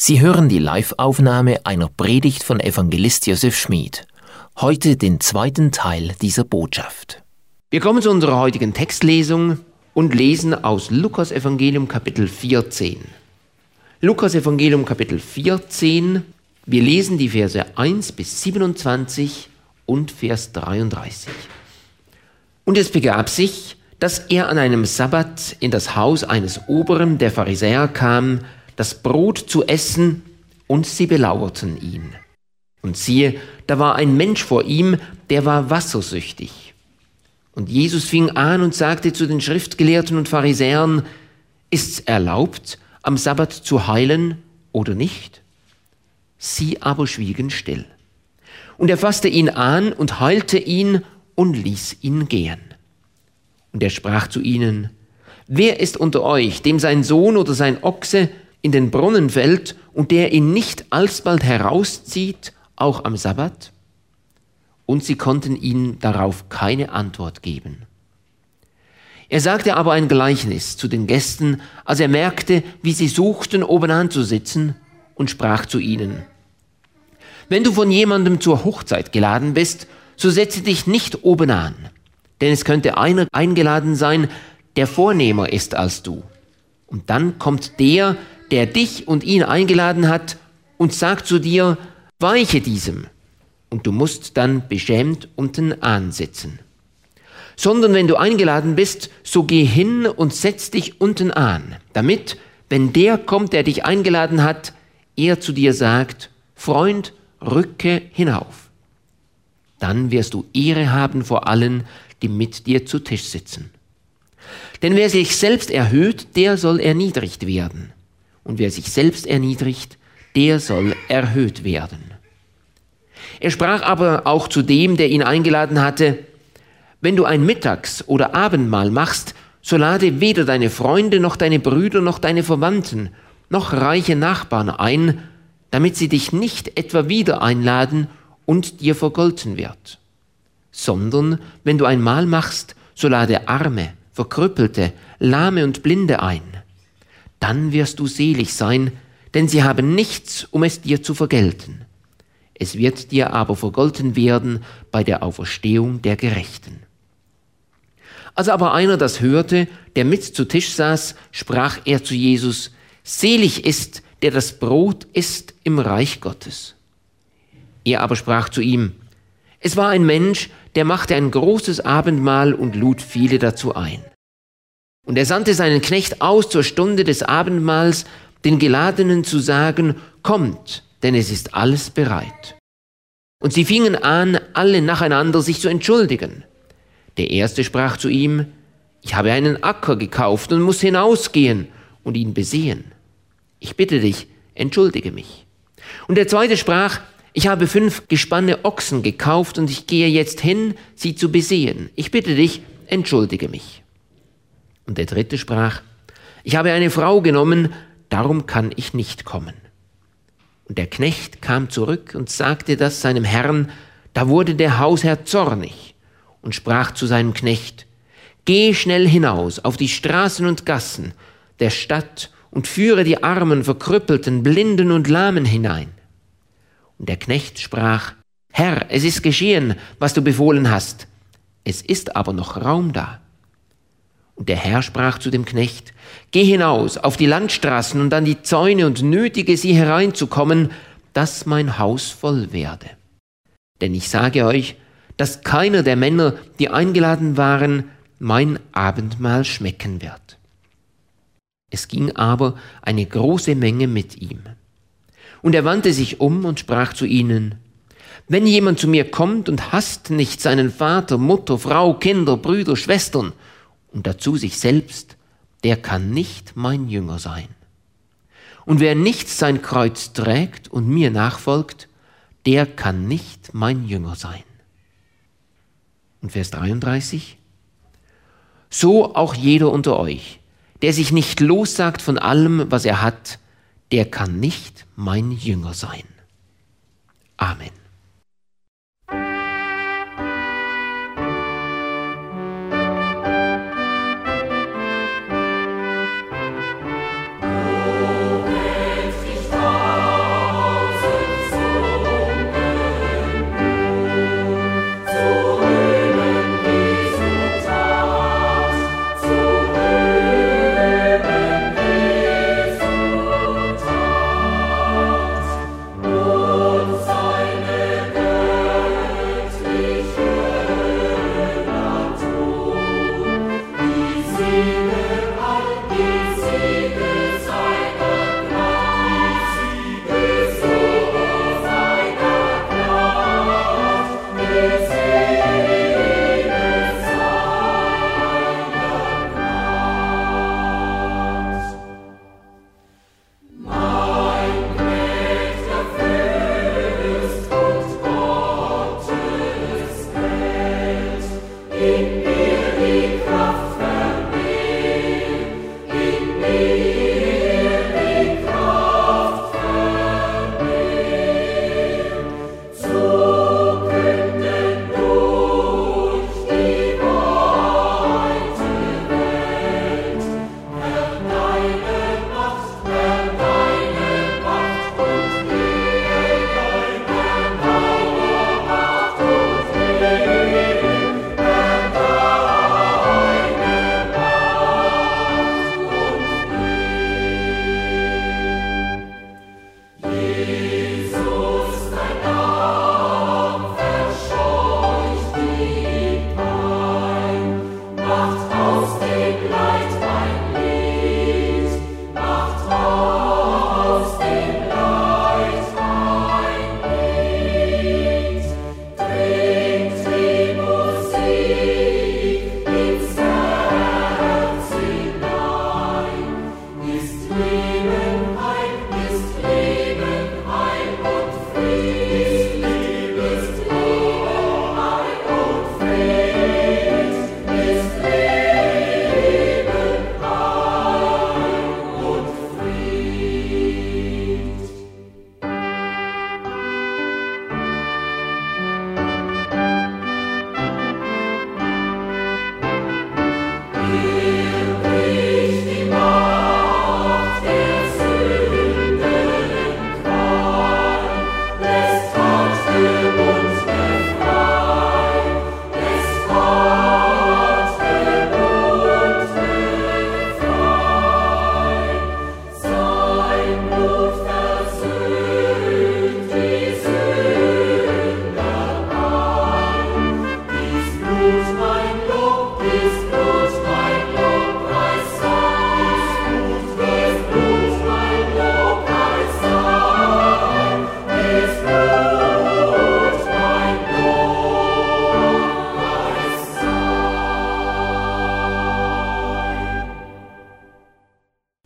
Sie hören die Live-Aufnahme einer Predigt von Evangelist Josef Schmid. Heute den zweiten Teil dieser Botschaft. Wir kommen zu unserer heutigen Textlesung und lesen aus Lukas Evangelium Kapitel 14. Lukas Evangelium Kapitel 14. Wir lesen die Verse 1 bis 27 und Vers 33. Und es begab sich, dass er an einem Sabbat in das Haus eines Oberen der Pharisäer kam, das Brot zu essen, und sie belauerten ihn. Und siehe, da war ein Mensch vor ihm, der war wassersüchtig. Und Jesus fing an und sagte zu den Schriftgelehrten und Pharisäern, ist's erlaubt, am Sabbat zu heilen oder nicht? Sie aber schwiegen still. Und er fasste ihn an und heilte ihn und ließ ihn gehen. Und er sprach zu ihnen, Wer ist unter euch, dem sein Sohn oder sein Ochse in den Brunnen fällt und der ihn nicht alsbald herauszieht, auch am Sabbat? Und sie konnten ihm darauf keine Antwort geben. Er sagte aber ein Gleichnis zu den Gästen, als er merkte, wie sie suchten, oben anzusitzen, und sprach zu ihnen, Wenn du von jemandem zur Hochzeit geladen bist, so setze dich nicht oben an, denn es könnte einer eingeladen sein, der vornehmer ist als du. Und dann kommt der, der dich und ihn eingeladen hat, und sagt zu dir, weiche diesem, und du musst dann beschämt unten ansitzen. Sondern wenn du eingeladen bist, so geh hin und setz dich unten an, damit, wenn der kommt, der dich eingeladen hat, er zu dir sagt, Freund, rücke hinauf. Dann wirst du Ehre haben vor allen, die mit dir zu Tisch sitzen. Denn wer sich selbst erhöht, der soll erniedrigt werden und wer sich selbst erniedrigt, der soll erhöht werden. Er sprach aber auch zu dem, der ihn eingeladen hatte, wenn du ein Mittags- oder Abendmahl machst, so lade weder deine Freunde noch deine Brüder noch deine Verwandten noch reiche Nachbarn ein, damit sie dich nicht etwa wieder einladen und dir vergolten wird. Sondern wenn du ein Mahl machst, so lade Arme, Verkrüppelte, Lahme und Blinde ein dann wirst du selig sein, denn sie haben nichts, um es dir zu vergelten. Es wird dir aber vergolten werden bei der Auferstehung der Gerechten. Als aber einer das hörte, der mit zu Tisch saß, sprach er zu Jesus, Selig ist, der das Brot isst im Reich Gottes. Er aber sprach zu ihm, Es war ein Mensch, der machte ein großes Abendmahl und lud viele dazu ein. Und er sandte seinen Knecht aus zur Stunde des Abendmahls, den Geladenen zu sagen, kommt, denn es ist alles bereit. Und sie fingen an, alle nacheinander sich zu entschuldigen. Der erste sprach zu ihm, ich habe einen Acker gekauft und muss hinausgehen und ihn besehen. Ich bitte dich, entschuldige mich. Und der zweite sprach, ich habe fünf gespanne Ochsen gekauft und ich gehe jetzt hin, sie zu besehen. Ich bitte dich, entschuldige mich. Und der dritte sprach, ich habe eine Frau genommen, darum kann ich nicht kommen. Und der Knecht kam zurück und sagte das seinem Herrn, da wurde der Hausherr zornig und sprach zu seinem Knecht, Geh schnell hinaus auf die Straßen und Gassen der Stadt und führe die Armen, Verkrüppelten, Blinden und Lahmen hinein. Und der Knecht sprach, Herr, es ist geschehen, was du befohlen hast, es ist aber noch Raum da. Und der Herr sprach zu dem Knecht, Geh hinaus auf die Landstraßen und an die Zäune und nötige sie hereinzukommen, dass mein Haus voll werde. Denn ich sage euch, dass keiner der Männer, die eingeladen waren, mein Abendmahl schmecken wird. Es ging aber eine große Menge mit ihm. Und er wandte sich um und sprach zu ihnen, Wenn jemand zu mir kommt und hasst nicht seinen Vater, Mutter, Frau, Kinder, Brüder, Schwestern und dazu sich selbst, der kann nicht mein Jünger sein. Und wer nicht sein Kreuz trägt und mir nachfolgt, der kann nicht mein Jünger sein. Und Vers 33. So auch jeder unter euch, der sich nicht lossagt von allem, was er hat, der kann nicht mein Jünger sein. Amen.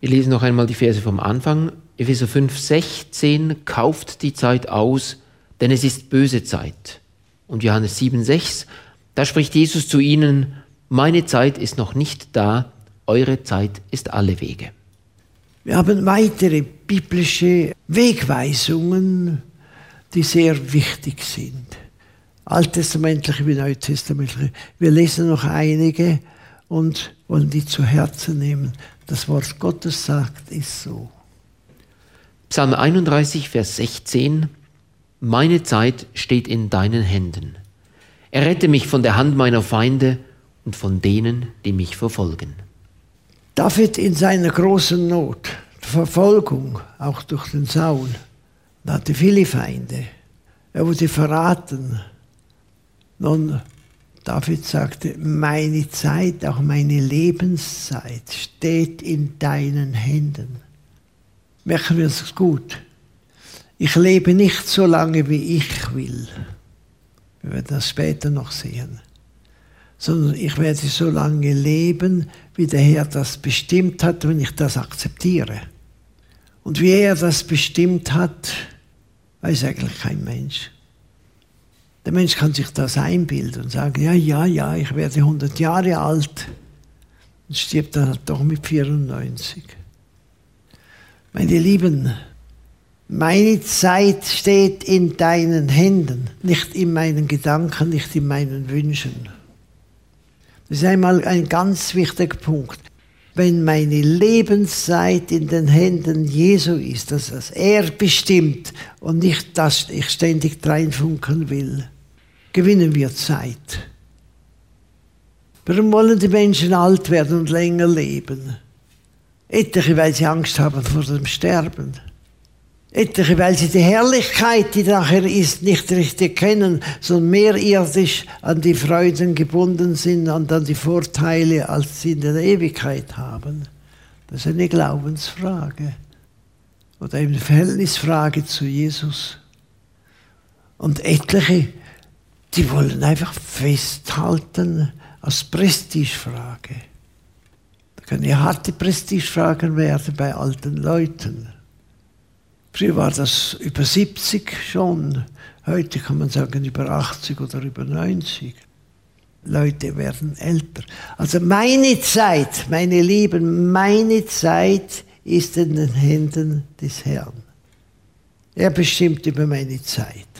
Wir lesen noch einmal die Verse vom Anfang. Epheser 5, 16, kauft die Zeit aus, denn es ist böse Zeit. Und Johannes 7, 6, da spricht Jesus zu ihnen, meine Zeit ist noch nicht da, eure Zeit ist alle Wege. Wir haben weitere biblische Wegweisungen, die sehr wichtig sind. Alttestamentliche wie Neutestamentliche. Wir lesen noch einige und wollen die zu Herzen nehmen. Das Wort Gottes sagt, ist so. Psalm 31, Vers 16. Meine Zeit steht in deinen Händen. Errette mich von der Hand meiner Feinde und von denen, die mich verfolgen. David in seiner großen Not, Verfolgung, auch durch den Saul, hatte viele Feinde. Er wurde verraten. Nun, David sagte, meine Zeit, auch meine Lebenszeit steht in deinen Händen. Merken wir es gut. Ich lebe nicht so lange, wie ich will. Wir werden das später noch sehen. Sondern ich werde so lange leben, wie der Herr das bestimmt hat, wenn ich das akzeptiere. Und wie er das bestimmt hat, weiß eigentlich kein Mensch. Der Mensch kann sich das einbilden und sagen, ja, ja, ja, ich werde 100 Jahre alt und stirbt dann doch mit 94. Meine Lieben, meine Zeit steht in deinen Händen, nicht in meinen Gedanken, nicht in meinen Wünschen. Das ist einmal ein ganz wichtiger Punkt. Wenn meine Lebenszeit in den Händen Jesu ist, dass das er bestimmt und nicht, dass ich ständig reinfunken will, gewinnen wir Zeit. Warum wollen die Menschen alt werden und länger leben? Etliche, weil sie Angst haben vor dem Sterben. Etliche, weil sie die Herrlichkeit, die nachher ist, nicht richtig kennen, sondern mehr irdisch an die Freuden gebunden sind und an die Vorteile, als sie in der Ewigkeit haben. Das ist eine Glaubensfrage oder eine Verhältnisfrage zu Jesus. Und etliche die wollen einfach festhalten als Prestigefrage. Da können ja harte Prestigefragen werden bei alten Leuten. Früher war das über 70 schon, heute kann man sagen über 80 oder über 90. Leute werden älter. Also meine Zeit, meine Lieben, meine Zeit ist in den Händen des Herrn. Er bestimmt über meine Zeit.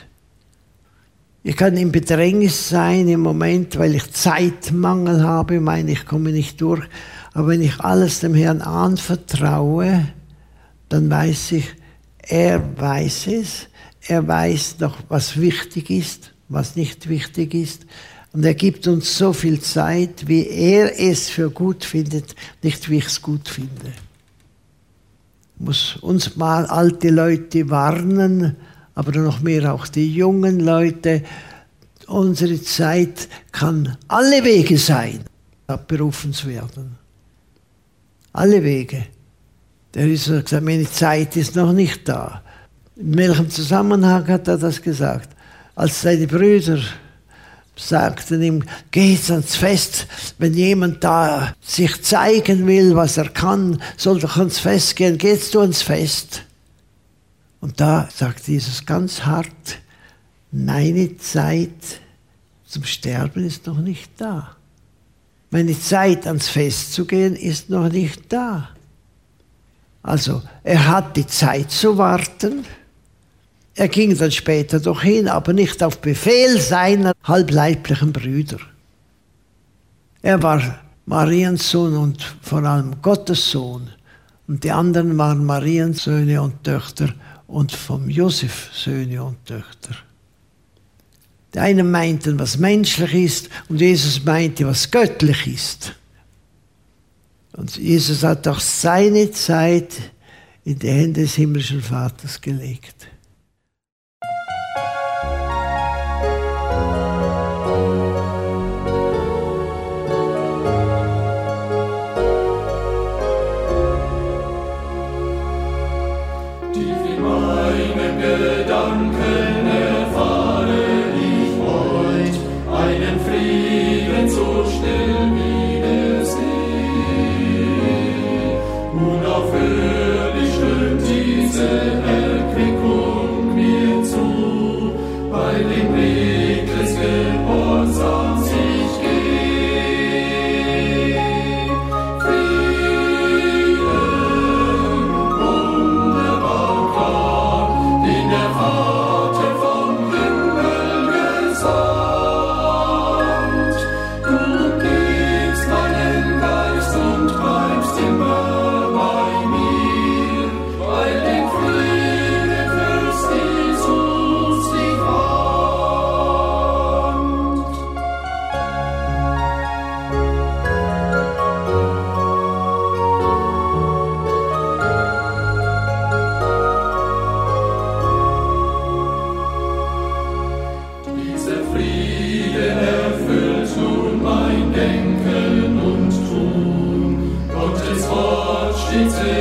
Ich kann in Bedrängnis sein im Moment, weil ich Zeitmangel habe, meine ich komme nicht durch. Aber wenn ich alles dem Herrn anvertraue, dann weiß ich, er weiß es. Er weiß noch, was wichtig ist, was nicht wichtig ist. Und er gibt uns so viel Zeit, wie er es für gut findet, nicht wie ich es gut finde. muss uns mal alte Leute warnen, aber noch mehr auch die jungen Leute. Unsere Zeit kann alle Wege sein, abberufen zu werden. Alle Wege. Der ist gesagt, meine Zeit ist noch nicht da. In welchem Zusammenhang hat er das gesagt? Als seine Brüder sagten ihm, geht's ans Fest, wenn jemand da sich zeigen will, was er kann, soll doch ans Fest gehen, gehst du ans Fest? Und da sagt Jesus ganz hart, meine Zeit zum Sterben ist noch nicht da. Meine Zeit ans Fest zu gehen ist noch nicht da. Also er hat die Zeit zu warten, er ging dann später doch hin, aber nicht auf Befehl seiner halbleiblichen Brüder. Er war Mariens Sohn und vor allem Gottes Sohn. Und die anderen waren Mariens Söhne und Töchter und vom Josef Söhne und Töchter. Die einen meinten, was menschlich ist, und Jesus meinte, was göttlich ist. Und Jesus hat auch seine Zeit in die Hände des himmlischen Vaters gelegt.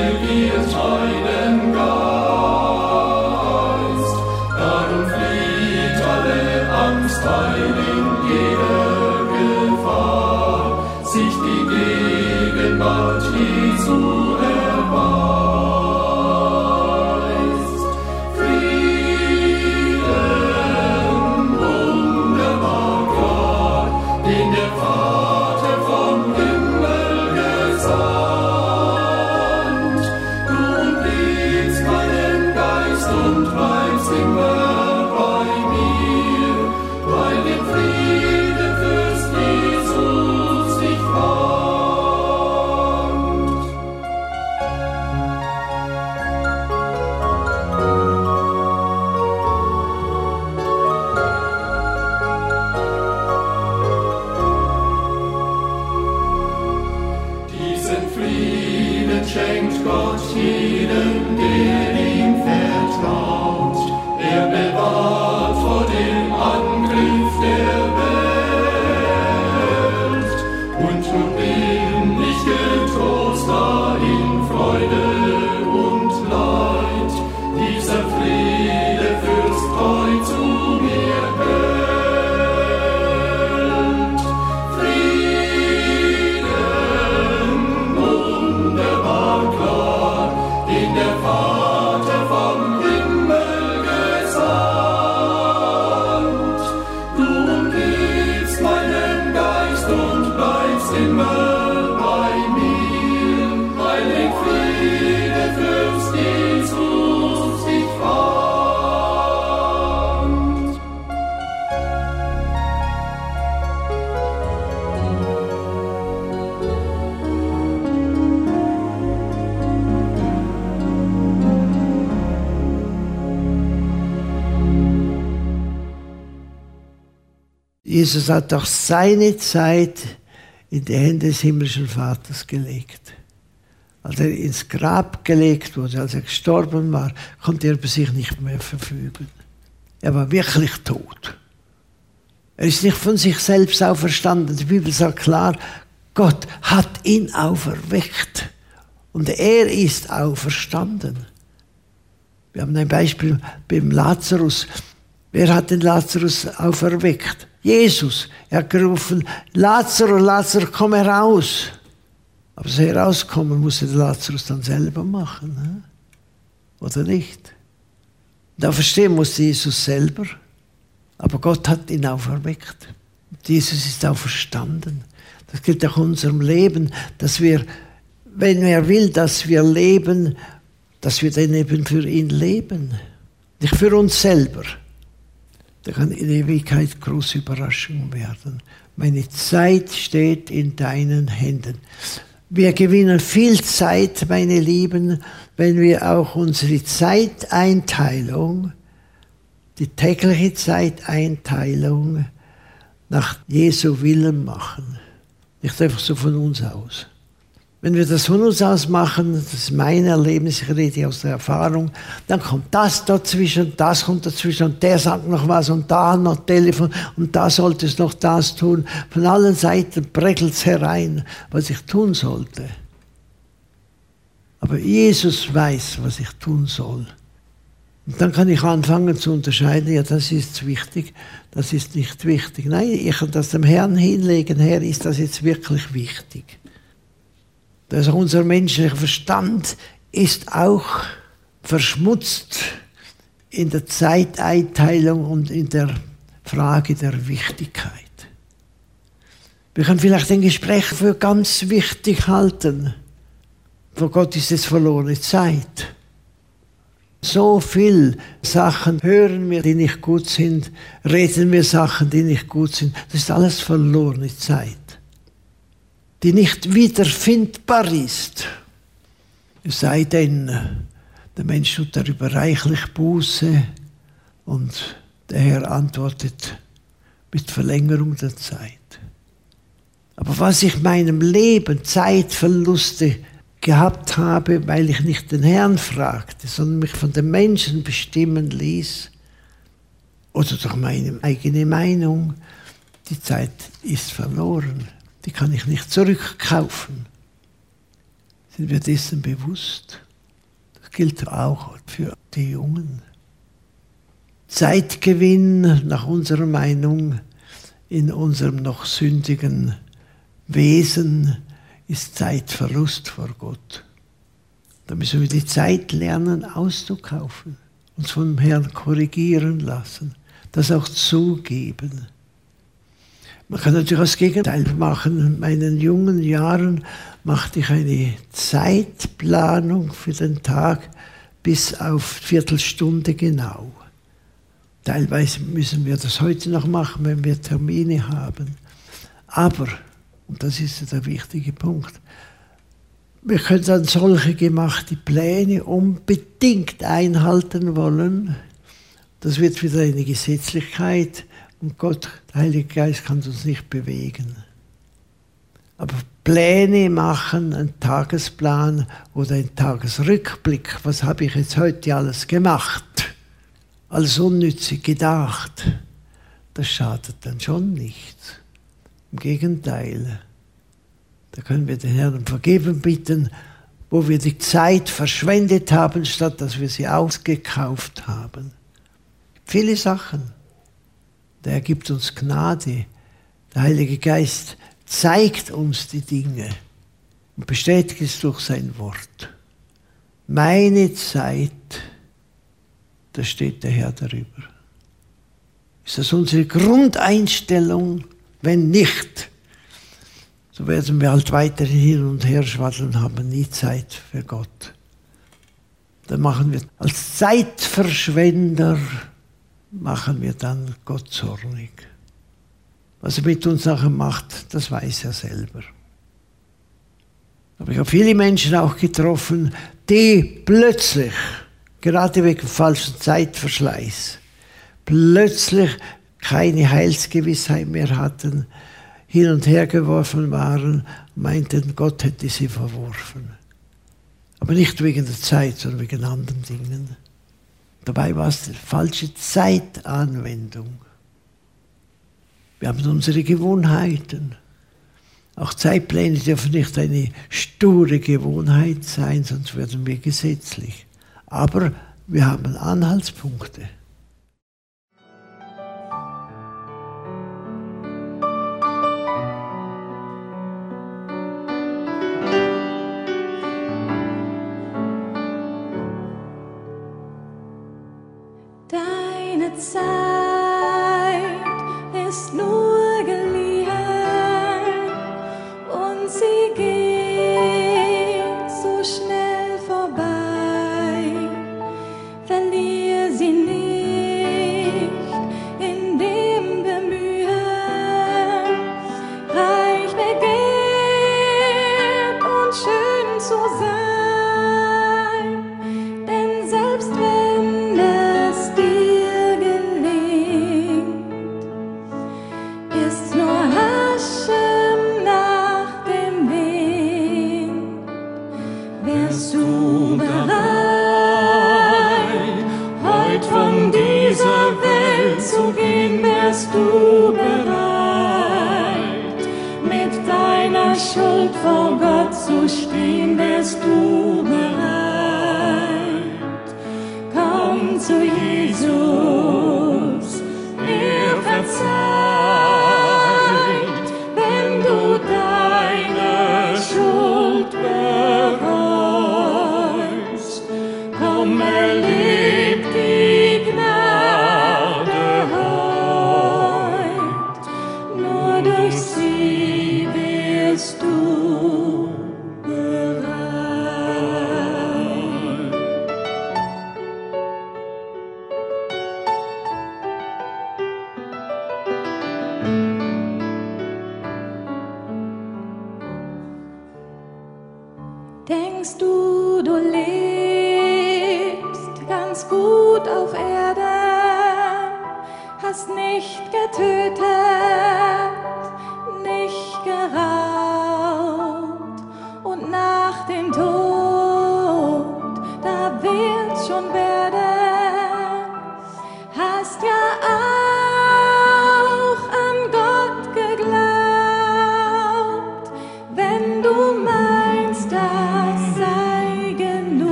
ewige fine. Jesus hat auch seine Zeit in die Hände des himmlischen Vaters gelegt. als er ins Grab gelegt wurde, als er gestorben war, konnte er über sich nicht mehr verfügen. Er war wirklich tot. Er ist nicht von sich selbst auferstanden. Die Bibel sagt klar, Gott hat ihn auferweckt. Und er ist auferstanden. Wir haben ein Beispiel beim Lazarus. Wer hat den Lazarus auferweckt? Jesus. Er hat gerufen, Lazarus, Lazarus, komm heraus. Aber das Herauskommen musste Lazarus dann selber machen. Oder nicht? Da verstehen musste Jesus selber. Aber Gott hat ihn auferweckt. Jesus ist auferstanden. Das gilt auch unserem Leben, dass wir, wenn er will, dass wir leben, dass wir dann eben für ihn leben. Nicht für uns selber. Da kann in Ewigkeit große Überraschung werden. Meine Zeit steht in deinen Händen. Wir gewinnen viel Zeit, meine Lieben, wenn wir auch unsere Zeiteinteilung, die tägliche Zeiteinteilung nach Jesu Willen machen. Nicht einfach so von uns aus. Wenn wir das von uns aus machen, das ist mein Erlebnis, ich rede aus der Erfahrung, dann kommt das dazwischen, das kommt dazwischen und der sagt noch was und da noch Telefon und da sollte es noch das tun. Von allen Seiten prägelt es herein, was ich tun sollte. Aber Jesus weiß, was ich tun soll. Und dann kann ich anfangen zu unterscheiden, ja, das ist wichtig, das ist nicht wichtig. Nein, ich kann das dem Herrn hinlegen, Herr, ist das jetzt wirklich wichtig? Dass unser menschlicher Verstand ist auch verschmutzt in der Zeiteinteilung und in der Frage der Wichtigkeit. Wir können vielleicht ein Gespräch für ganz wichtig halten. Vor Gott ist es verlorene Zeit. So viel Sachen hören wir, die nicht gut sind, reden wir Sachen, die nicht gut sind. Das ist alles verlorene Zeit die nicht wiederfindbar ist. Es sei denn, der Mensch tut darüber reichlich Buße und der Herr antwortet mit Verlängerung der Zeit. Aber was ich meinem Leben Zeitverluste gehabt habe, weil ich nicht den Herrn fragte, sondern mich von den Menschen bestimmen ließ, oder durch meine eigene Meinung, die Zeit ist verloren die kann ich nicht zurückkaufen. Sind wir dessen bewusst? Das gilt auch für die Jungen. Zeitgewinn nach unserer Meinung in unserem noch sündigen Wesen ist Zeitverlust vor Gott. Da müssen wir die Zeit lernen auszukaufen, uns vom Herrn korrigieren lassen, das auch zugeben. Man kann natürlich das Gegenteil machen. In meinen jungen Jahren machte ich eine Zeitplanung für den Tag bis auf Viertelstunde genau. Teilweise müssen wir das heute noch machen, wenn wir Termine haben. Aber, und das ist der wichtige Punkt, wir können dann solche gemachte Pläne unbedingt einhalten wollen. Das wird wieder eine Gesetzlichkeit und Gott, der Heilige Geist, kann uns nicht bewegen. Aber Pläne machen, einen Tagesplan oder einen Tagesrückblick, was habe ich jetzt heute alles gemacht, alles unnützig gedacht, das schadet dann schon nicht. Im Gegenteil, da können wir den Herrn um Vergeben bitten, wo wir die Zeit verschwendet haben, statt dass wir sie ausgekauft haben. Viele Sachen der gibt uns Gnade. Der Heilige Geist zeigt uns die Dinge und bestätigt es durch sein Wort. Meine Zeit, da steht der Herr darüber. Ist das unsere Grundeinstellung? Wenn nicht, so werden wir halt weiterhin hin und her schwaddeln haben nie Zeit für Gott. Dann machen wir als Zeitverschwender machen wir dann Gott zornig. Was er mit uns nachher macht, das weiß er selber. Aber ich habe viele Menschen auch getroffen, die plötzlich, gerade wegen falschen Zeitverschleiß, plötzlich keine Heilsgewissheit mehr hatten, hin und her geworfen waren, meinten, Gott hätte sie verworfen. Aber nicht wegen der Zeit, sondern wegen anderen Dingen. Dabei war es die falsche Zeitanwendung. Wir haben unsere Gewohnheiten. Auch Zeitpläne dürfen nicht eine sture Gewohnheit sein, sonst werden wir gesetzlich. Aber wir haben Anhaltspunkte.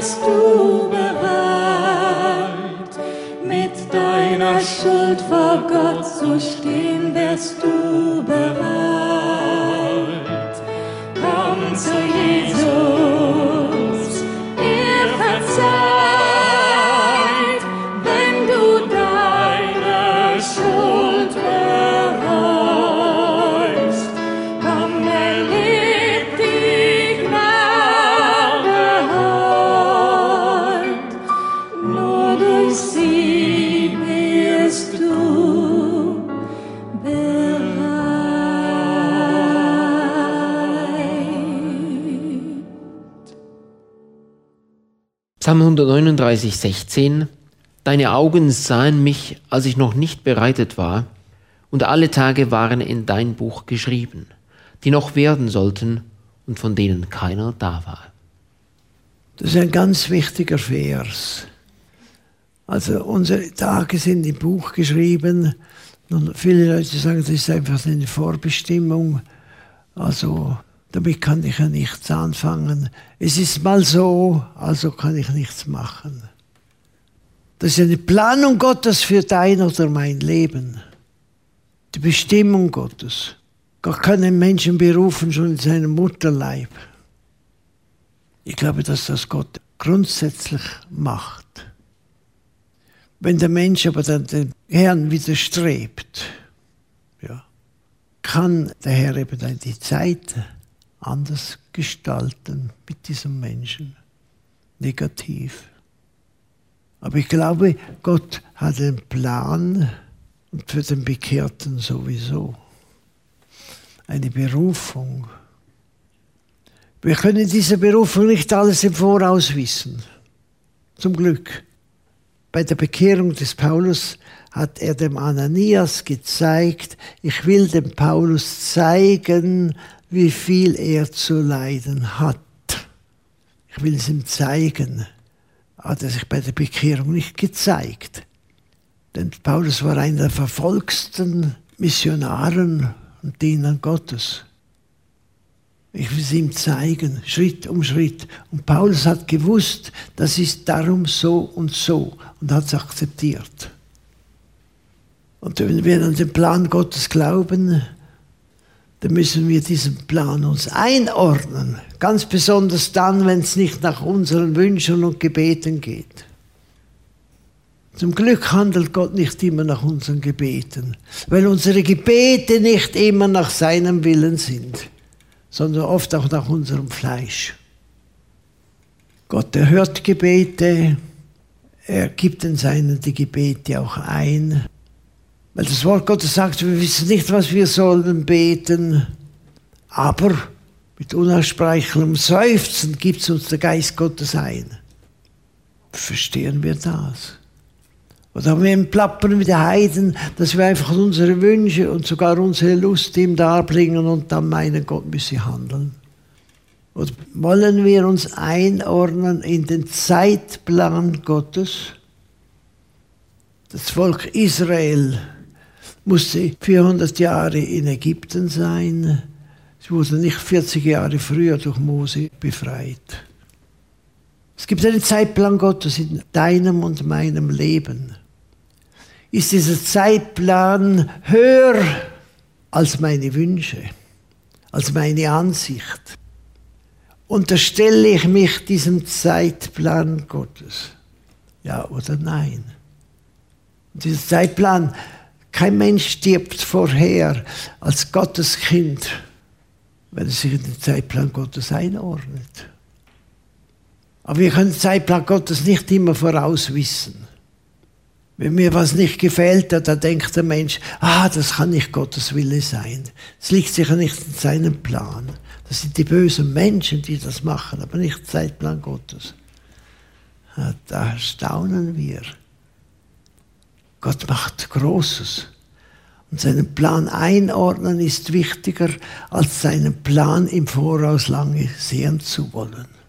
wärst du bereit, mit deiner Schuld vor Gott zu stehen, wärst du bereit. Psalm 139, 16. Deine Augen sahen mich, als ich noch nicht bereitet war, und alle Tage waren in dein Buch geschrieben, die noch werden sollten und von denen keiner da war. Das ist ein ganz wichtiger Vers. Also unsere Tage sind im Buch geschrieben. Und viele Leute sagen, das ist einfach eine Vorbestimmung. Also damit kann ich ja nichts anfangen. Es ist mal so, also kann ich nichts machen. Das ist eine Planung Gottes für dein oder mein Leben. Die Bestimmung Gottes. Gott kann einen Menschen berufen schon in seinem Mutterleib. Ich glaube, dass das Gott grundsätzlich macht. Wenn der Mensch aber dann dem Herrn widerstrebt, ja, kann der Herr eben dann die Zeit anders gestalten mit diesem Menschen. Negativ. Aber ich glaube, Gott hat einen Plan und für den Bekehrten sowieso. Eine Berufung. Wir können diese Berufung nicht alles im Voraus wissen. Zum Glück. Bei der Bekehrung des Paulus hat er dem Ananias gezeigt, ich will dem Paulus zeigen, wie viel er zu leiden hat. Ich will es ihm zeigen. Hat er sich bei der Bekehrung nicht gezeigt. Denn Paulus war einer der verfolgsten Missionaren und Dienern Gottes. Ich will es ihm zeigen, Schritt um Schritt. Und Paulus hat gewusst, das ist darum so und so und hat es akzeptiert. Und wenn wir an den Plan Gottes glauben, dann müssen wir diesen Plan uns einordnen. Ganz besonders dann, wenn es nicht nach unseren Wünschen und Gebeten geht. Zum Glück handelt Gott nicht immer nach unseren Gebeten, weil unsere Gebete nicht immer nach seinem Willen sind, sondern oft auch nach unserem Fleisch. Gott erhört Gebete, er gibt den Seinen die Gebete auch ein. Weil das Wort Gottes sagt, wir wissen nicht, was wir sollen beten, aber mit unaussprechlichem Seufzen gibt es uns der Geist Gottes ein. Verstehen wir das? Oder wir plappern mit den Heiden, dass wir einfach unsere Wünsche und sogar unsere Lust ihm darbringen und dann meinen, Gott müsse handeln. Oder wollen wir uns einordnen in den Zeitplan Gottes? Das Volk Israel musste 400 Jahre in Ägypten sein. Es wurde nicht 40 Jahre früher durch Mose befreit. Es gibt einen Zeitplan Gottes in deinem und meinem Leben. Ist dieser Zeitplan höher als meine Wünsche, als meine Ansicht? Unterstelle ich mich diesem Zeitplan Gottes? Ja oder nein? Und dieser Zeitplan, kein Mensch stirbt vorher als Gottes Kind, wenn er sich in den Zeitplan Gottes einordnet. Aber wir können den Zeitplan Gottes nicht immer vorauswissen. Wenn mir was nicht gefällt, dann denkt der Mensch, ah, das kann nicht Gottes Wille sein. Es liegt sicher nicht in seinem Plan. Das sind die bösen Menschen, die das machen, aber nicht Zeitplan Gottes. Da staunen wir. Gott macht Großes. Und seinen Plan einordnen ist wichtiger, als seinen Plan im Voraus lange sehen zu wollen.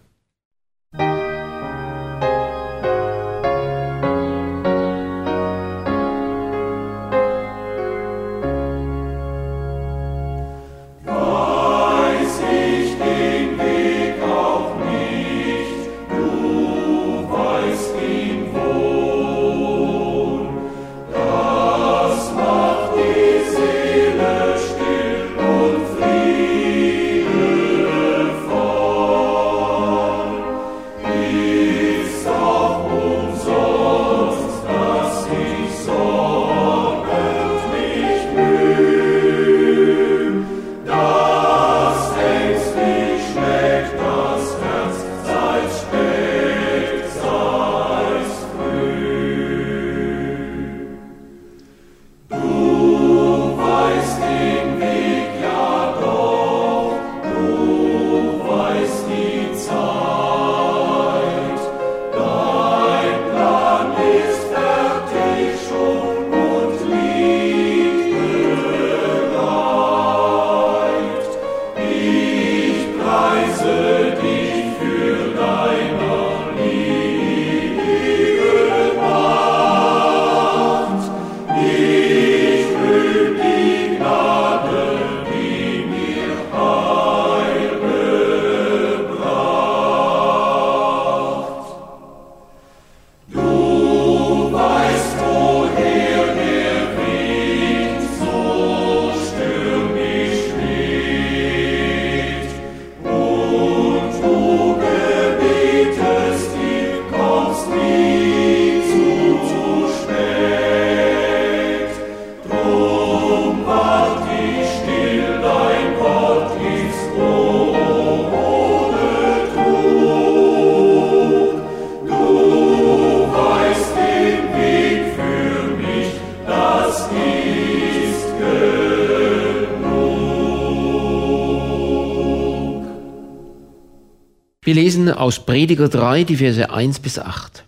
Lesen aus Prediger 3, die Verse 1 bis 8.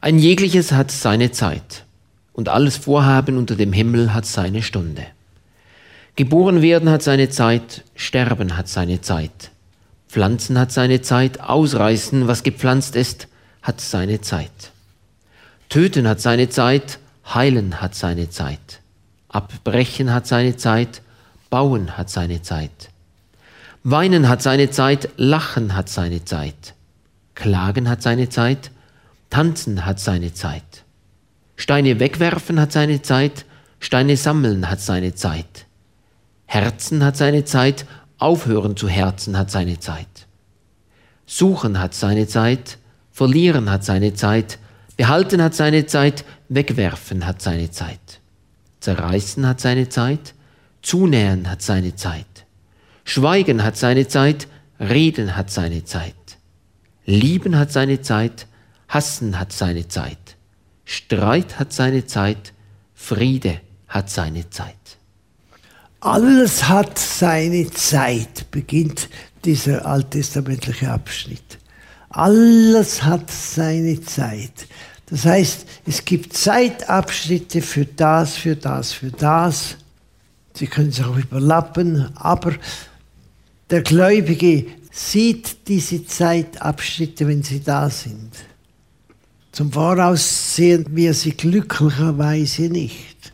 Ein jegliches hat seine Zeit und alles Vorhaben unter dem Himmel hat seine Stunde. Geboren werden hat seine Zeit, sterben hat seine Zeit. Pflanzen hat seine Zeit, ausreißen, was gepflanzt ist, hat seine Zeit. Töten hat seine Zeit, heilen hat seine Zeit. Abbrechen hat seine Zeit, bauen hat seine Zeit. Weinen hat seine Zeit, lachen hat seine Zeit. Klagen hat seine Zeit, tanzen hat seine Zeit. Steine wegwerfen hat seine Zeit, Steine sammeln hat seine Zeit. Herzen hat seine Zeit, aufhören zu herzen hat seine Zeit. Suchen hat seine Zeit, verlieren hat seine Zeit, behalten hat seine Zeit, wegwerfen hat seine Zeit. Zerreißen hat seine Zeit, zunähern hat seine Zeit. Schweigen hat seine Zeit, reden hat seine Zeit. Lieben hat seine Zeit, hassen hat seine Zeit. Streit hat seine Zeit, Friede hat seine Zeit. Alles hat seine Zeit, beginnt dieser alttestamentliche Abschnitt. Alles hat seine Zeit. Das heißt, es gibt Zeitabschnitte für das, für das, für das. Sie können sich auch überlappen, aber der Gläubige sieht diese Zeitabschnitte, wenn sie da sind. Zum Voraus sehen wir sie glücklicherweise nicht.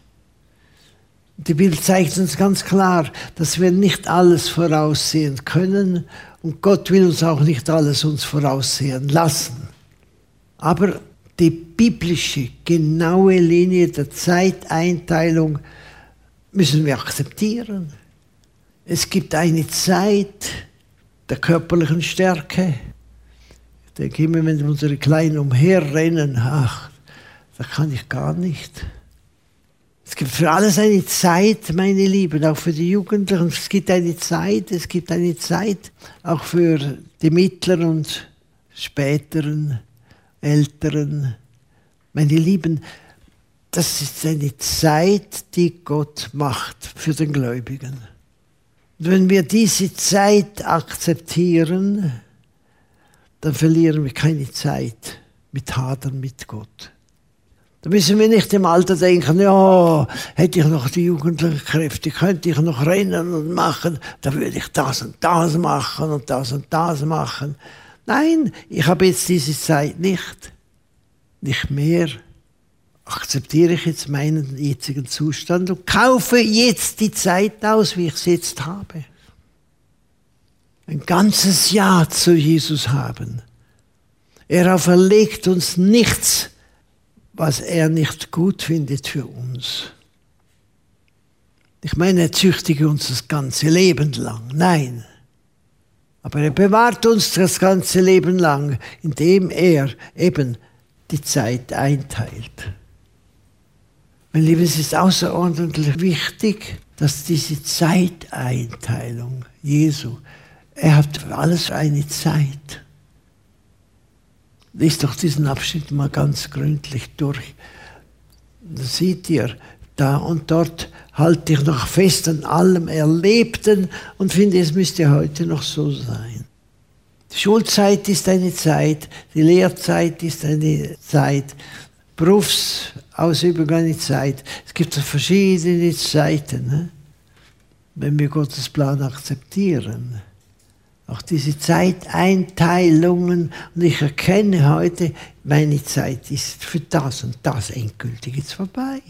Die Bibel zeigt uns ganz klar, dass wir nicht alles voraussehen können und Gott will uns auch nicht alles uns voraussehen lassen. Aber die biblische, genaue Linie der Zeiteinteilung müssen wir akzeptieren. Es gibt eine Zeit der körperlichen Stärke, denke immer, wenn unsere Kleinen umherrennen, ach, da kann ich gar nicht. Es gibt für alles eine Zeit, meine Lieben, auch für die Jugendlichen. Es gibt eine Zeit, es gibt eine Zeit auch für die mittleren und späteren, älteren. Meine Lieben, das ist eine Zeit, die Gott macht für den Gläubigen. Wenn wir diese Zeit akzeptieren, dann verlieren wir keine Zeit mit Hadern mit Gott. Da müssen wir nicht im Alter denken, ja, hätte ich noch die jugendlichen Kräfte, könnte ich noch rennen und machen, dann würde ich das und das machen und das und das machen. Nein, ich habe jetzt diese Zeit nicht. Nicht mehr. Akzeptiere ich jetzt meinen jetzigen Zustand und kaufe jetzt die Zeit aus, wie ich es jetzt habe ein ganzes Ja zu Jesus haben. Er auferlegt uns nichts, was er nicht gut findet für uns. Ich meine, er züchtige uns das ganze Leben lang. Nein. Aber er bewahrt uns das ganze Leben lang, indem er eben die Zeit einteilt. Mein Lieben, es ist außerordentlich wichtig, dass diese Zeiteinteilung Jesu er hat für alles eine Zeit. Lies doch diesen Abschnitt mal ganz gründlich durch. Da seht ihr, da und dort halte ich noch fest an allem Erlebten und finde, es müsste heute noch so sein. Die Schulzeit ist eine Zeit, die Lehrzeit ist eine Zeit, Berufsausübung eine Zeit. Es gibt verschiedene Zeiten, ne? wenn wir Gottes Plan akzeptieren auch diese Zeiteinteilungen. Und ich erkenne heute, meine Zeit ist für das und das endgültig jetzt vorbei.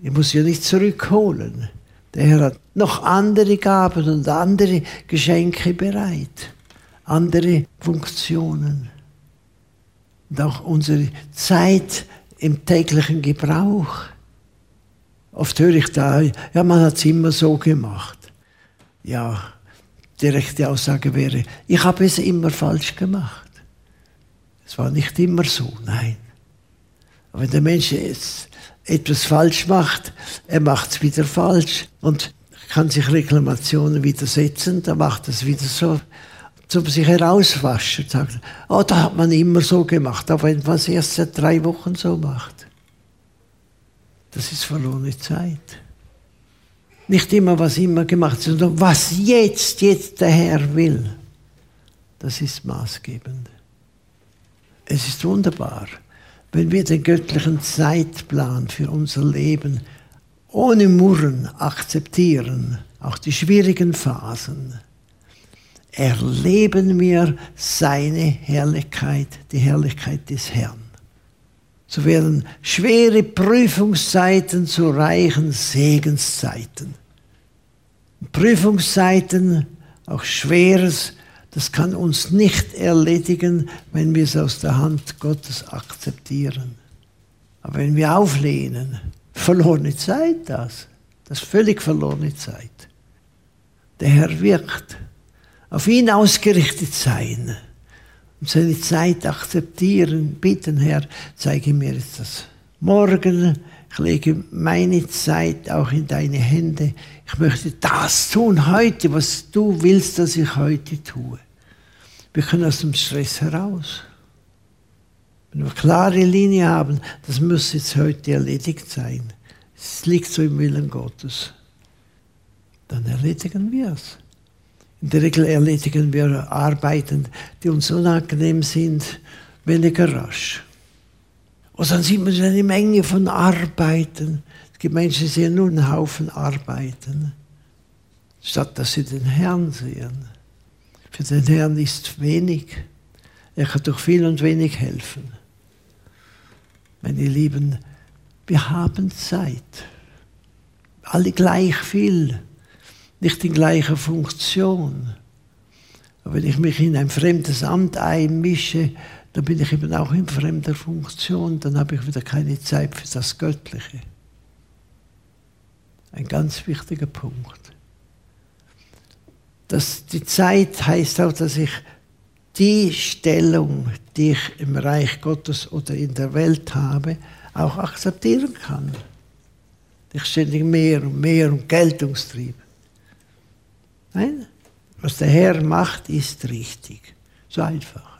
Ich muss ja nicht zurückholen. Der Herr hat noch andere Gaben und andere Geschenke bereit, andere Funktionen. Und auch unsere Zeit im täglichen Gebrauch. Oft höre ich da, ja, man hat es immer so gemacht. Ja, die rechte Aussage wäre, ich habe es immer falsch gemacht. Es war nicht immer so, nein. Wenn der Mensch etwas falsch macht, er macht es wieder falsch und kann sich Reklamationen widersetzen, dann macht es wieder so, zum sich herauswaschen. Sagt, oh, da hat man immer so gemacht, aber wenn man es erst seit drei Wochen so macht, das ist verlorene Zeit. Nicht immer, was immer gemacht ist, sondern was jetzt, jetzt der Herr will. das ist maßgebend. Es ist wunderbar, wenn wir den göttlichen Zeitplan für unser Leben ohne Murren akzeptieren, auch die schwierigen Phasen, erleben wir seine Herrlichkeit, die Herrlichkeit des Herrn. So werden schwere Prüfungszeiten zu reichen Segenszeiten. Prüfungszeiten, auch Schweres, das kann uns nicht erledigen, wenn wir es aus der Hand Gottes akzeptieren. Aber wenn wir auflehnen, verlorene Zeit das. Das ist völlig verlorene Zeit. Der Herr wirkt. Auf ihn ausgerichtet sein und seine Zeit akzeptieren. Bitten, Herr, zeige mir jetzt das. Morgen, ich lege meine Zeit auch in deine Hände. Ich möchte das tun heute, was du willst, dass ich heute tue. Wir können aus dem Stress heraus. Wenn wir eine klare Linie haben, das muss jetzt heute erledigt sein. Es liegt so im Willen Gottes. Dann erledigen wir es. In der Regel erledigen wir Arbeiten, die uns unangenehm sind, weniger rasch. Und dann sieht man eine Menge von Arbeiten. Es gibt Menschen, die sehen nur einen Haufen Arbeiten, statt dass sie den Herrn sehen. Für den Herrn ist wenig. Er kann durch viel und wenig helfen. Meine Lieben, wir haben Zeit. Alle gleich viel nicht in gleicher Funktion. Aber wenn ich mich in ein fremdes Amt einmische, dann bin ich eben auch in fremder Funktion, dann habe ich wieder keine Zeit für das Göttliche. Ein ganz wichtiger Punkt. Das, die Zeit heißt auch, dass ich die Stellung, die ich im Reich Gottes oder in der Welt habe, auch akzeptieren kann. Ich ständig mehr und mehr und Geltungstrieb. Nein, was der Herr macht, ist richtig. So einfach.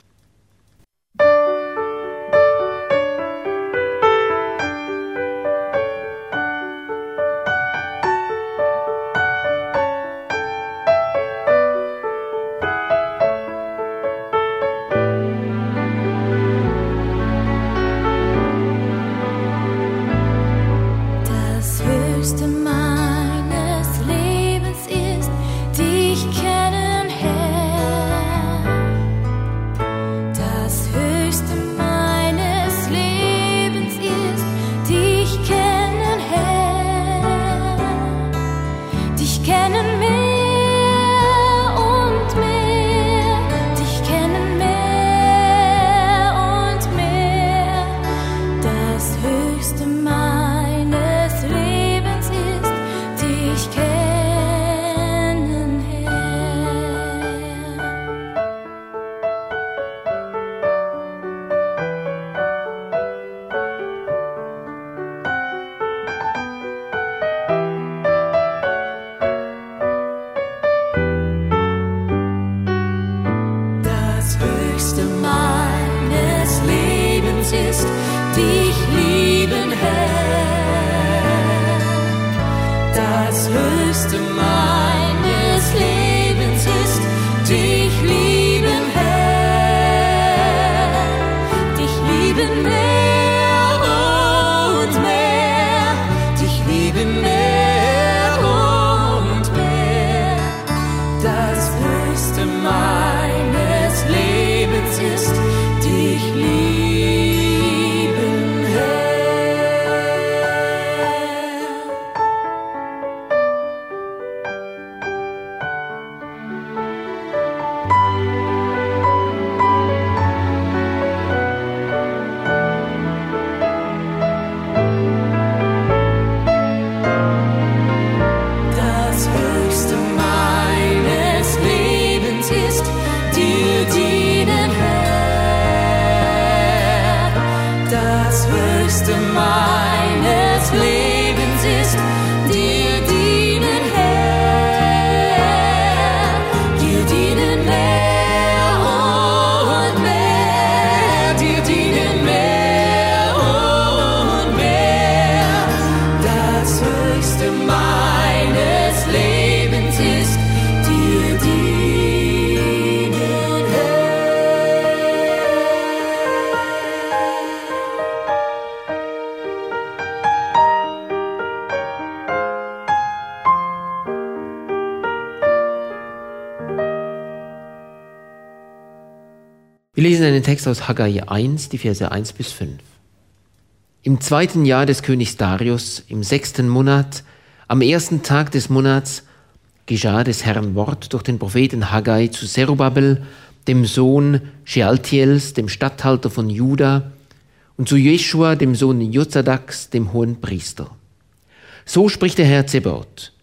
Einen Text aus Haggai 1, die Verse 1 bis 5. Im zweiten Jahr des Königs Darius, im sechsten Monat, am ersten Tag des Monats, geschah des Herrn Wort durch den Propheten Haggai zu Zerubabel, dem Sohn Shealtiels, dem Statthalter von Juda, und zu Jeschua, dem Sohn Jozadaks, dem hohen Priester. So spricht der Herr Zebot.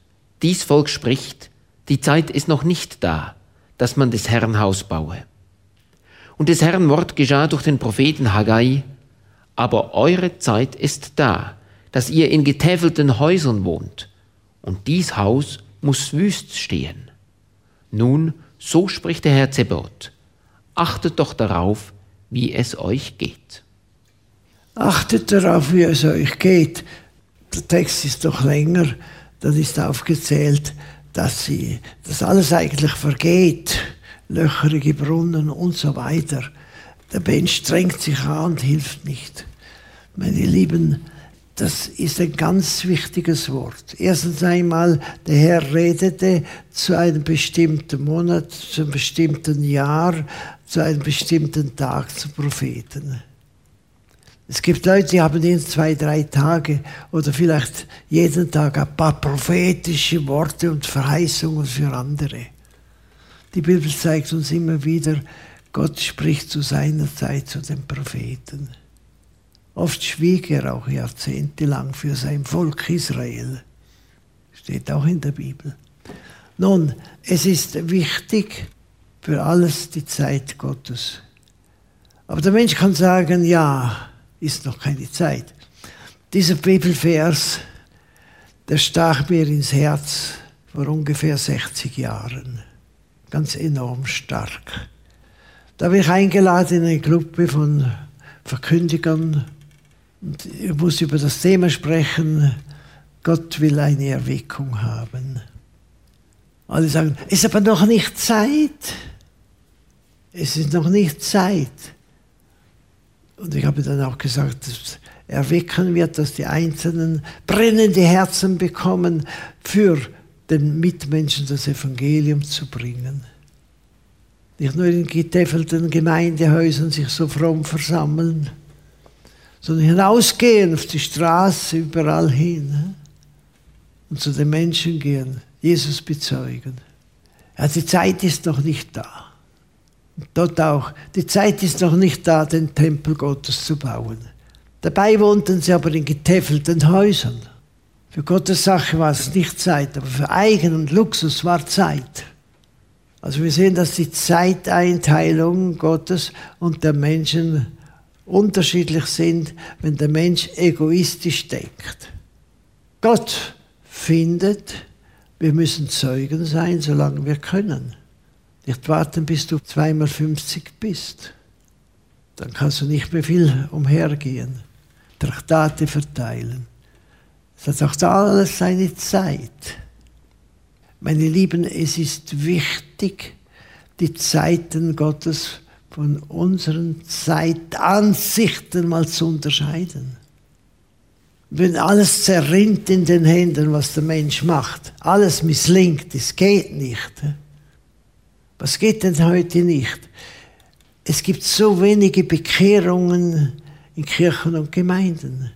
Dies Volk spricht, die Zeit ist noch nicht da, dass man des Herrn Haus baue. Und des Herrn Wort geschah durch den Propheten Haggai, aber eure Zeit ist da, dass ihr in getäfelten Häusern wohnt, und dies Haus muss wüst stehen. Nun, so spricht der Herr Zebot, achtet doch darauf, wie es euch geht. Achtet darauf, wie es euch geht. Der Text ist doch länger, dann ist aufgezählt, dass, sie, dass alles eigentlich vergeht, löcherige Brunnen und so weiter. Der Mensch strengt sich an und hilft nicht. Meine Lieben, das ist ein ganz wichtiges Wort. Erstens einmal, der Herr redete zu einem bestimmten Monat, zu einem bestimmten Jahr, zu einem bestimmten Tag zu Propheten. Es gibt Leute, die haben in zwei, drei Tage oder vielleicht jeden Tag ein paar prophetische Worte und Verheißungen für andere. Die Bibel zeigt uns immer wieder, Gott spricht zu seiner Zeit zu den Propheten. Oft schwieg er auch jahrzehntelang für sein Volk Israel. Steht auch in der Bibel. Nun, es ist wichtig für alles die Zeit Gottes. Aber der Mensch kann sagen, ja, ist noch keine Zeit. Dieser Bibelvers, der stach mir ins Herz vor ungefähr 60 Jahren. Ganz enorm stark. Da bin ich eingeladen in eine Gruppe von Verkündigern und ich muss über das Thema sprechen, Gott will eine Erweckung haben. Alle sagen, ist aber noch nicht Zeit. Es ist noch nicht Zeit. Und ich habe dann auch gesagt, erwecken wird, dass die Einzelnen brennende Herzen bekommen, für den Mitmenschen das Evangelium zu bringen. Nicht nur in getäfelten Gemeindehäusern sich so fromm versammeln, sondern hinausgehen auf die Straße, überall hin und zu den Menschen gehen, Jesus bezeugen. Ja, die Zeit ist noch nicht da. Dort auch. Die Zeit ist noch nicht da, den Tempel Gottes zu bauen. Dabei wohnten sie aber in getäfelten Häusern. Für Gottes Sache war es nicht Zeit, aber für Eigen und Luxus war Zeit. Also wir sehen, dass die Zeiteinteilung Gottes und der Menschen unterschiedlich sind, wenn der Mensch egoistisch denkt. Gott findet, wir müssen Zeugen sein, solange wir können. Nicht warten, bis du zweimal 50 bist. Dann kannst du nicht mehr viel umhergehen, Traktate verteilen. Es hat auch alles seine Zeit. Meine Lieben, es ist wichtig, die Zeiten Gottes von unseren Zeitansichten mal zu unterscheiden. Wenn alles zerrinnt in den Händen, was der Mensch macht, alles misslingt, es geht nicht. Was geht denn heute nicht? Es gibt so wenige Bekehrungen in Kirchen und Gemeinden.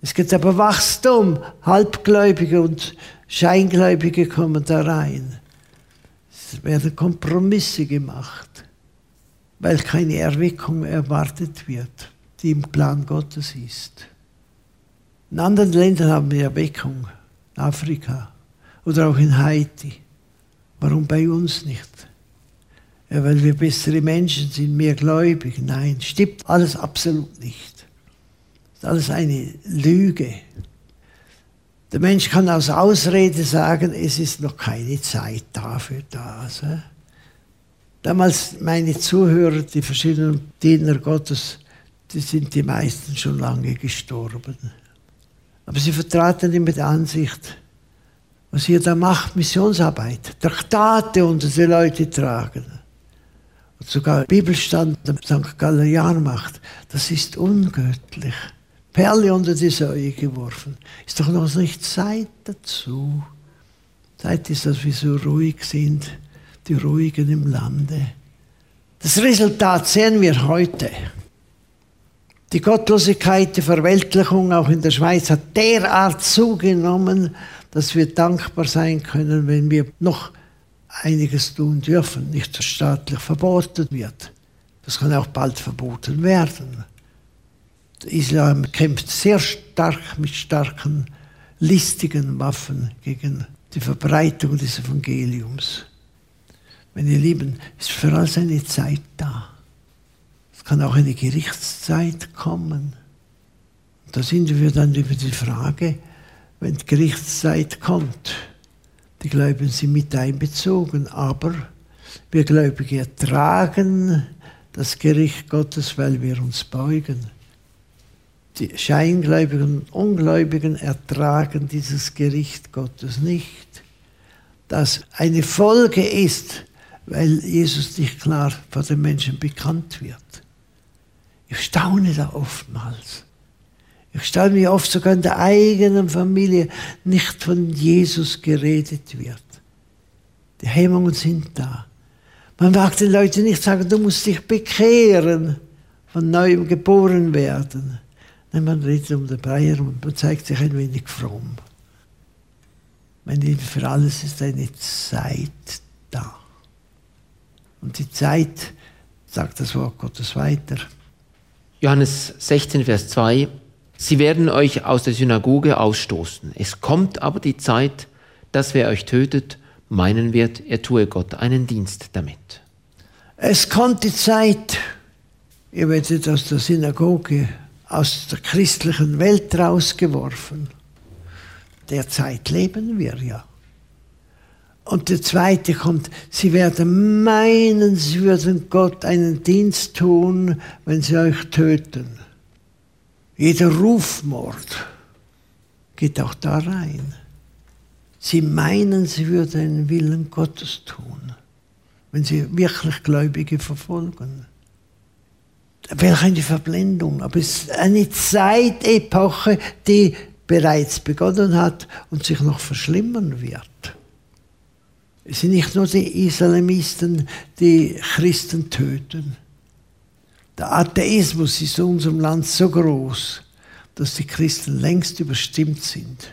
Es gibt aber Wachstum. Halbgläubige und Scheingläubige kommen da rein. Es werden Kompromisse gemacht, weil keine Erweckung erwartet wird, die im Plan Gottes ist. In anderen Ländern haben wir Erweckung, Afrika oder auch in Haiti. Warum bei uns nicht? Ja, weil wir bessere Menschen sind, mehr gläubig. Nein, stimmt alles absolut nicht. Das ist alles eine Lüge. Der Mensch kann aus Ausrede sagen, es ist noch keine Zeit dafür da. So. Damals meine Zuhörer, die verschiedenen Diener Gottes, die sind die meisten schon lange gestorben. Aber sie vertraten immer die Ansicht, was ihr da macht, Missionsarbeit, Traktate unter die Leute tragen und sogar Bibelstand St. Gallian macht, das ist ungöttlich. Perle unter die Säue geworfen. Ist doch noch nicht Zeit dazu. Zeit ist, dass wir so ruhig sind, die Ruhigen im Lande. Das Resultat sehen wir heute. Die Gottlosigkeit, die Verweltlichung auch in der Schweiz hat derart zugenommen, dass wir dankbar sein können, wenn wir noch einiges tun dürfen, nicht so staatlich verboten wird. Das kann auch bald verboten werden. Islam kämpft sehr stark mit starken, listigen Waffen gegen die Verbreitung des Evangeliums. Meine Lieben, ist für alles eine Zeit da. Es kann auch eine Gerichtszeit kommen. Da sind wir dann über die Frage, wenn die Gerichtszeit kommt, die Gläubigen sind mit einbezogen, aber wir Gläubige ertragen das Gericht Gottes, weil wir uns beugen. Die Scheingläubigen und Ungläubigen ertragen dieses Gericht Gottes nicht, das eine Folge ist, weil Jesus nicht klar vor den Menschen bekannt wird. Ich staune da oftmals. Ich staune, wie oft sogar in der eigenen Familie nicht von Jesus geredet wird. Die Hemmungen sind da. Man mag den Leuten nicht sagen, du musst dich bekehren, von neuem geboren werden. Man redet um den Bayer und man zeigt sich ein wenig fromm. Meine für alles ist eine Zeit da. Und die Zeit, sagt das Wort Gottes weiter. Johannes 16, Vers 2. Sie werden euch aus der Synagoge ausstoßen. Es kommt aber die Zeit, dass wer euch tötet, meinen wird, er tue Gott einen Dienst damit. Es kommt die Zeit, ihr werdet aus der Synagoge, aus der christlichen Welt rausgeworfen. Derzeit leben wir ja. Und der zweite kommt, sie werden meinen, sie würden Gott einen Dienst tun, wenn sie euch töten. Jeder Rufmord geht auch da rein. Sie meinen, sie würden den Willen Gottes tun, wenn sie wirklich Gläubige verfolgen. Welch eine Verblendung. Aber es ist eine Zeitepoche, die bereits begonnen hat und sich noch verschlimmern wird. Es sind nicht nur die Islamisten, die Christen töten. Der Atheismus ist in unserem Land so groß, dass die Christen längst überstimmt sind.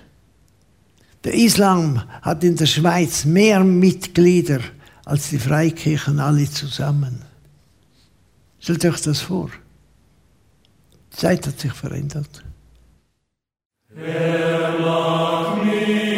Der Islam hat in der Schweiz mehr Mitglieder als die Freikirchen alle zusammen. Stellt euch das vor. Die Zeit hat sich verändert. Wer mag mich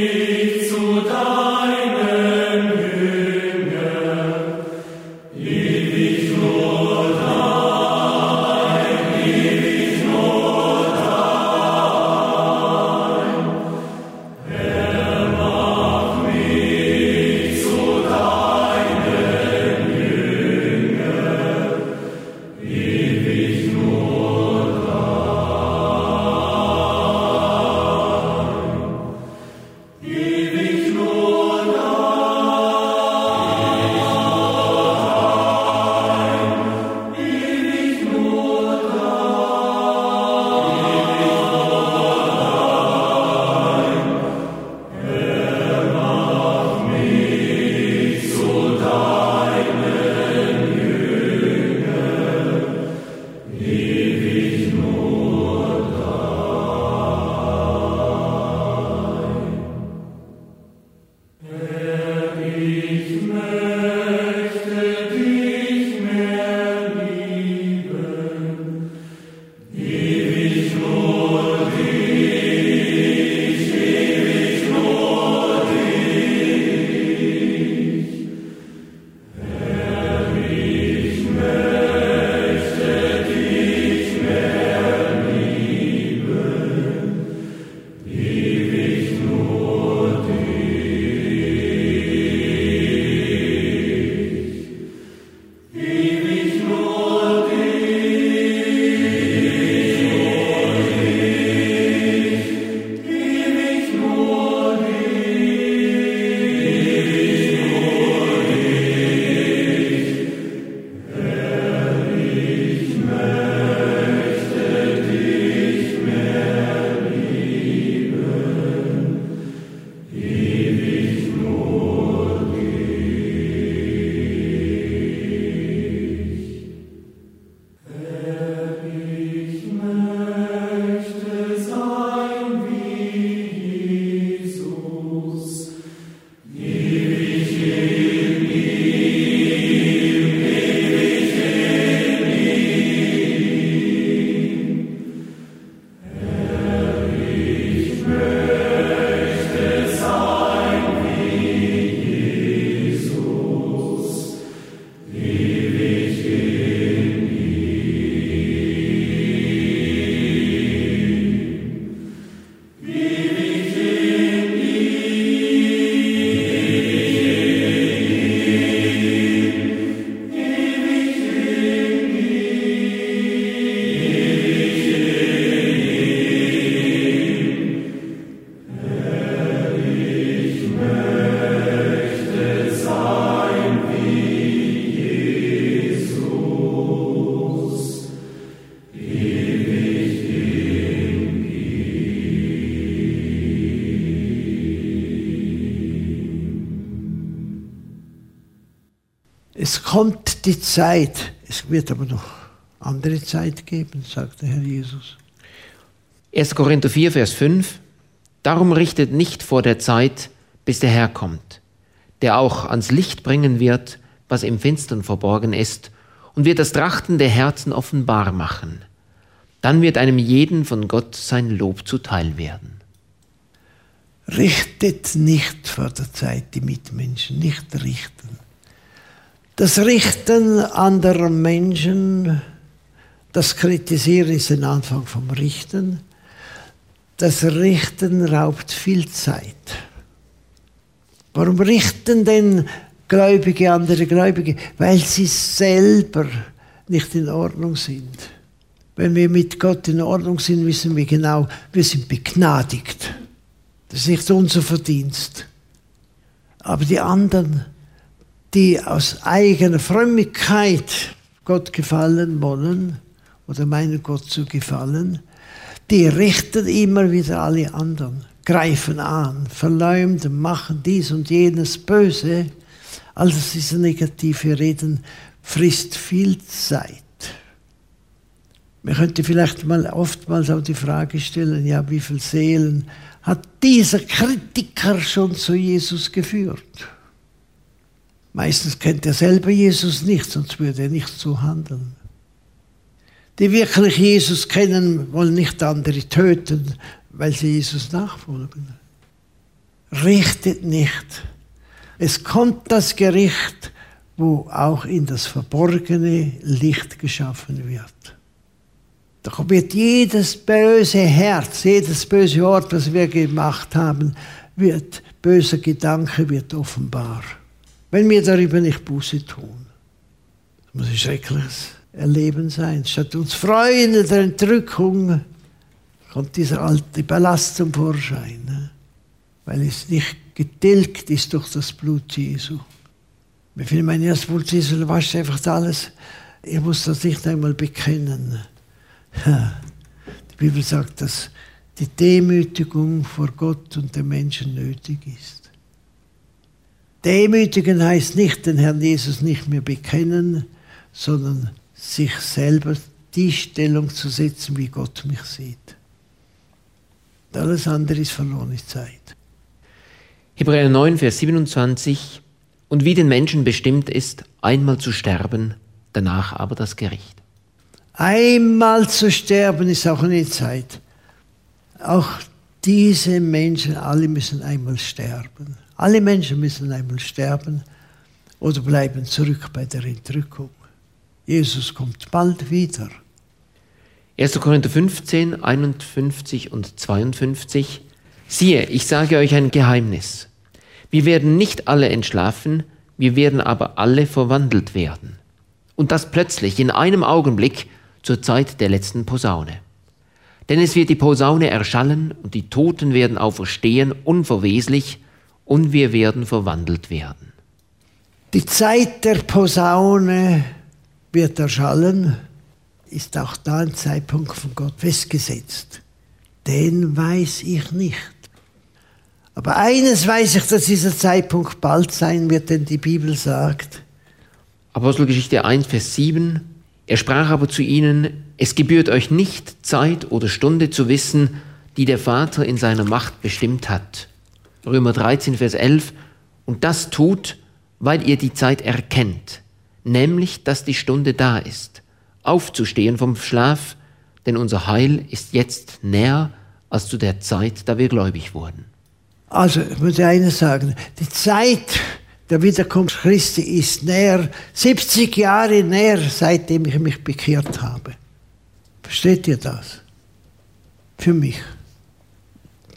Es kommt die Zeit, es wird aber noch andere Zeit geben, sagt der Herr Jesus. 1. Korinther 4, Vers 5. Darum richtet nicht vor der Zeit, bis der Herr kommt, der auch ans Licht bringen wird, was im Finstern verborgen ist, und wird das Trachten der Herzen offenbar machen. Dann wird einem jeden von Gott sein Lob zuteil werden. Richtet nicht vor der Zeit die Mitmenschen, nicht richten. Das Richten anderer Menschen, das Kritisieren ist ein Anfang vom Richten. Das Richten raubt viel Zeit. Warum richten denn Gläubige andere Gläubige? Weil sie selber nicht in Ordnung sind. Wenn wir mit Gott in Ordnung sind, wissen wir genau, wir sind begnadigt. Das ist nicht unser Verdienst. Aber die anderen, die aus eigener Frömmigkeit Gott gefallen wollen oder meinen Gott zu gefallen, die richten immer wieder alle anderen, greifen an, verleumden, machen dies und jenes Böse. Also diese negative Reden frisst viel Zeit. Man könnte vielleicht mal oftmals auch die Frage stellen, ja, wie viele Seelen hat dieser Kritiker schon zu Jesus geführt? Meistens kennt er selber Jesus nicht, sonst würde er nicht so handeln. Die wirklich Jesus kennen, wollen nicht andere töten, weil sie Jesus nachfolgen. Richtet nicht. Es kommt das Gericht, wo auch in das verborgene Licht geschaffen wird. Da wird jedes böse Herz, jedes böse Wort, was wir gemacht haben, wird, böser Gedanke wird offenbar. Wenn wir darüber nicht Buße tun. Das muss ein schreckliches Erleben sein. Statt uns freuen in der Entrückung, kommt dieser alte Ballast zum Vorschein. Ne? Weil es nicht getilgt ist durch das Blut Jesu. Wie viel mein erstes Blut Jesu wascht einfach alles. Ich muss das nicht einmal bekennen. Die Bibel sagt, dass die Demütigung vor Gott und den Menschen nötig ist. Demütigen heißt nicht den Herrn Jesus nicht mehr bekennen, sondern sich selber die Stellung zu setzen, wie Gott mich sieht. Alles andere ist verlorene Zeit. Hebräer 9, Vers 27. Und wie den Menschen bestimmt ist, einmal zu sterben, danach aber das Gericht. Einmal zu sterben ist auch eine Zeit. Auch diese Menschen, alle müssen einmal sterben. Alle Menschen müssen einmal sterben oder bleiben zurück bei der Entrückung. Jesus kommt bald wieder. 1. Korinther 15, 51 und 52. Siehe, ich sage euch ein Geheimnis. Wir werden nicht alle entschlafen, wir werden aber alle verwandelt werden. Und das plötzlich in einem Augenblick, zur Zeit der letzten Posaune. Denn es wird die Posaune erschallen und die Toten werden auferstehen unverweslich und wir werden verwandelt werden. Die Zeit der Posaune wird erschallen, ist auch da ein Zeitpunkt von Gott festgesetzt. Den weiß ich nicht. Aber eines weiß ich, dass dieser Zeitpunkt bald sein wird, denn die Bibel sagt. Apostelgeschichte 1, Vers 7. Er sprach aber zu ihnen, es gebührt euch nicht Zeit oder Stunde zu wissen, die der Vater in seiner Macht bestimmt hat. Römer 13, Vers 11. Und das tut, weil ihr die Zeit erkennt, nämlich dass die Stunde da ist, aufzustehen vom Schlaf, denn unser Heil ist jetzt näher als zu der Zeit, da wir gläubig wurden. Also, ich muss eines sagen, die Zeit, der Wiederkunft Christi ist näher, 70 Jahre näher, seitdem ich mich bekehrt habe. Versteht ihr das? Für mich.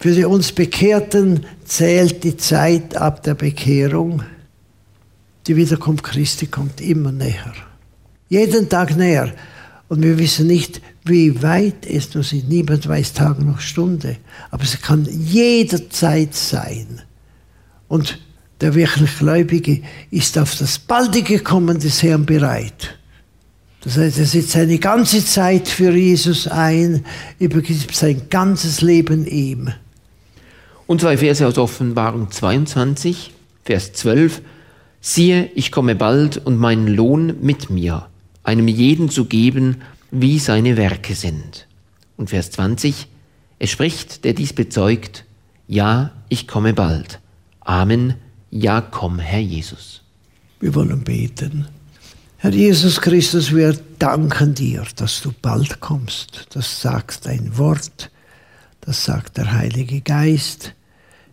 Für die uns Bekehrten zählt die Zeit ab der Bekehrung. Die Wiederkunft Christi kommt immer näher. Jeden Tag näher. Und wir wissen nicht, wie weit es noch ist. Niemand weiß Tag noch Stunde. Aber es kann jederzeit sein. Und der wirklich Gläubige ist auf das baldige Kommen des Herrn bereit. Das heißt, er setzt seine ganze Zeit für Jesus ein, übergibt sein ganzes Leben ihm. Und zwei Verse aus Offenbarung 22, Vers 12. Siehe, ich komme bald und meinen Lohn mit mir, einem jeden zu geben, wie seine Werke sind. Und Vers 20, es spricht, der dies bezeugt, ja, ich komme bald. Amen, ja, komm, Herr Jesus. Wir wollen beten. Herr Jesus Christus, wir danken dir, dass du bald kommst. Das sagt dein Wort, das sagt der Heilige Geist.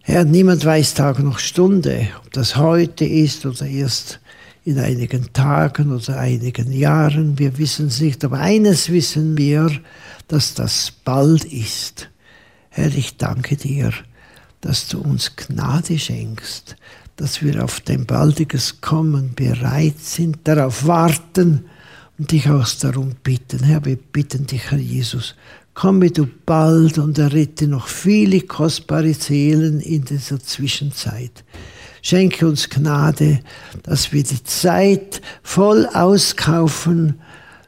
Herr, niemand weiß Tag noch Stunde, ob das heute ist oder erst in einigen Tagen oder einigen Jahren. Wir wissen es nicht, aber eines wissen wir, dass das bald ist. Herr, ich danke dir, dass du uns Gnade schenkst, dass wir auf dein baldiges Kommen bereit sind, darauf warten und dich auch darum bitten. Herr, wir bitten dich, Herr Jesus, Komme du bald und errette noch viele kostbare Seelen in dieser Zwischenzeit. Schenke uns Gnade, dass wir die Zeit voll auskaufen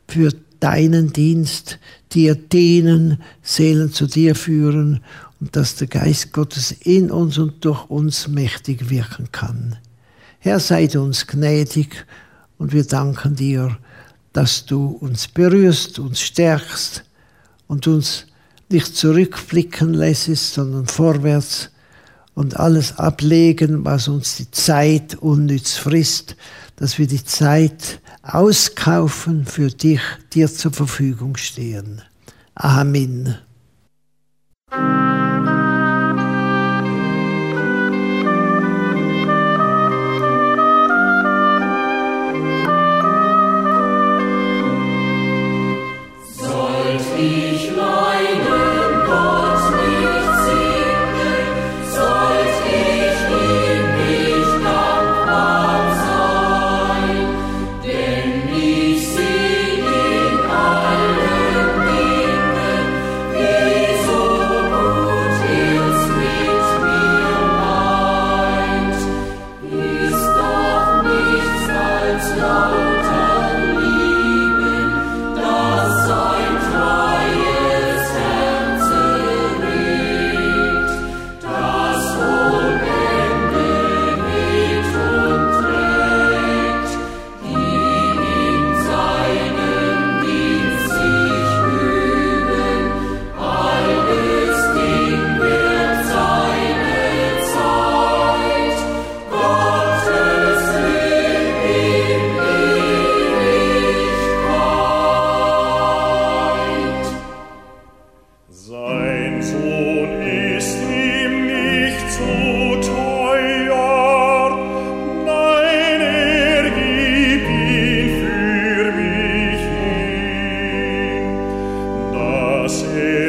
für deinen Dienst, dir dienen, Seelen zu dir führen und dass der Geist Gottes in uns und durch uns mächtig wirken kann. Herr, seid uns gnädig und wir danken dir, dass du uns berührst, uns stärkst, und uns nicht zurückblicken lässt, sondern vorwärts und alles ablegen, was uns die Zeit unnütz frisst, dass wir die Zeit auskaufen für dich, dir zur Verfügung stehen. Amen. See.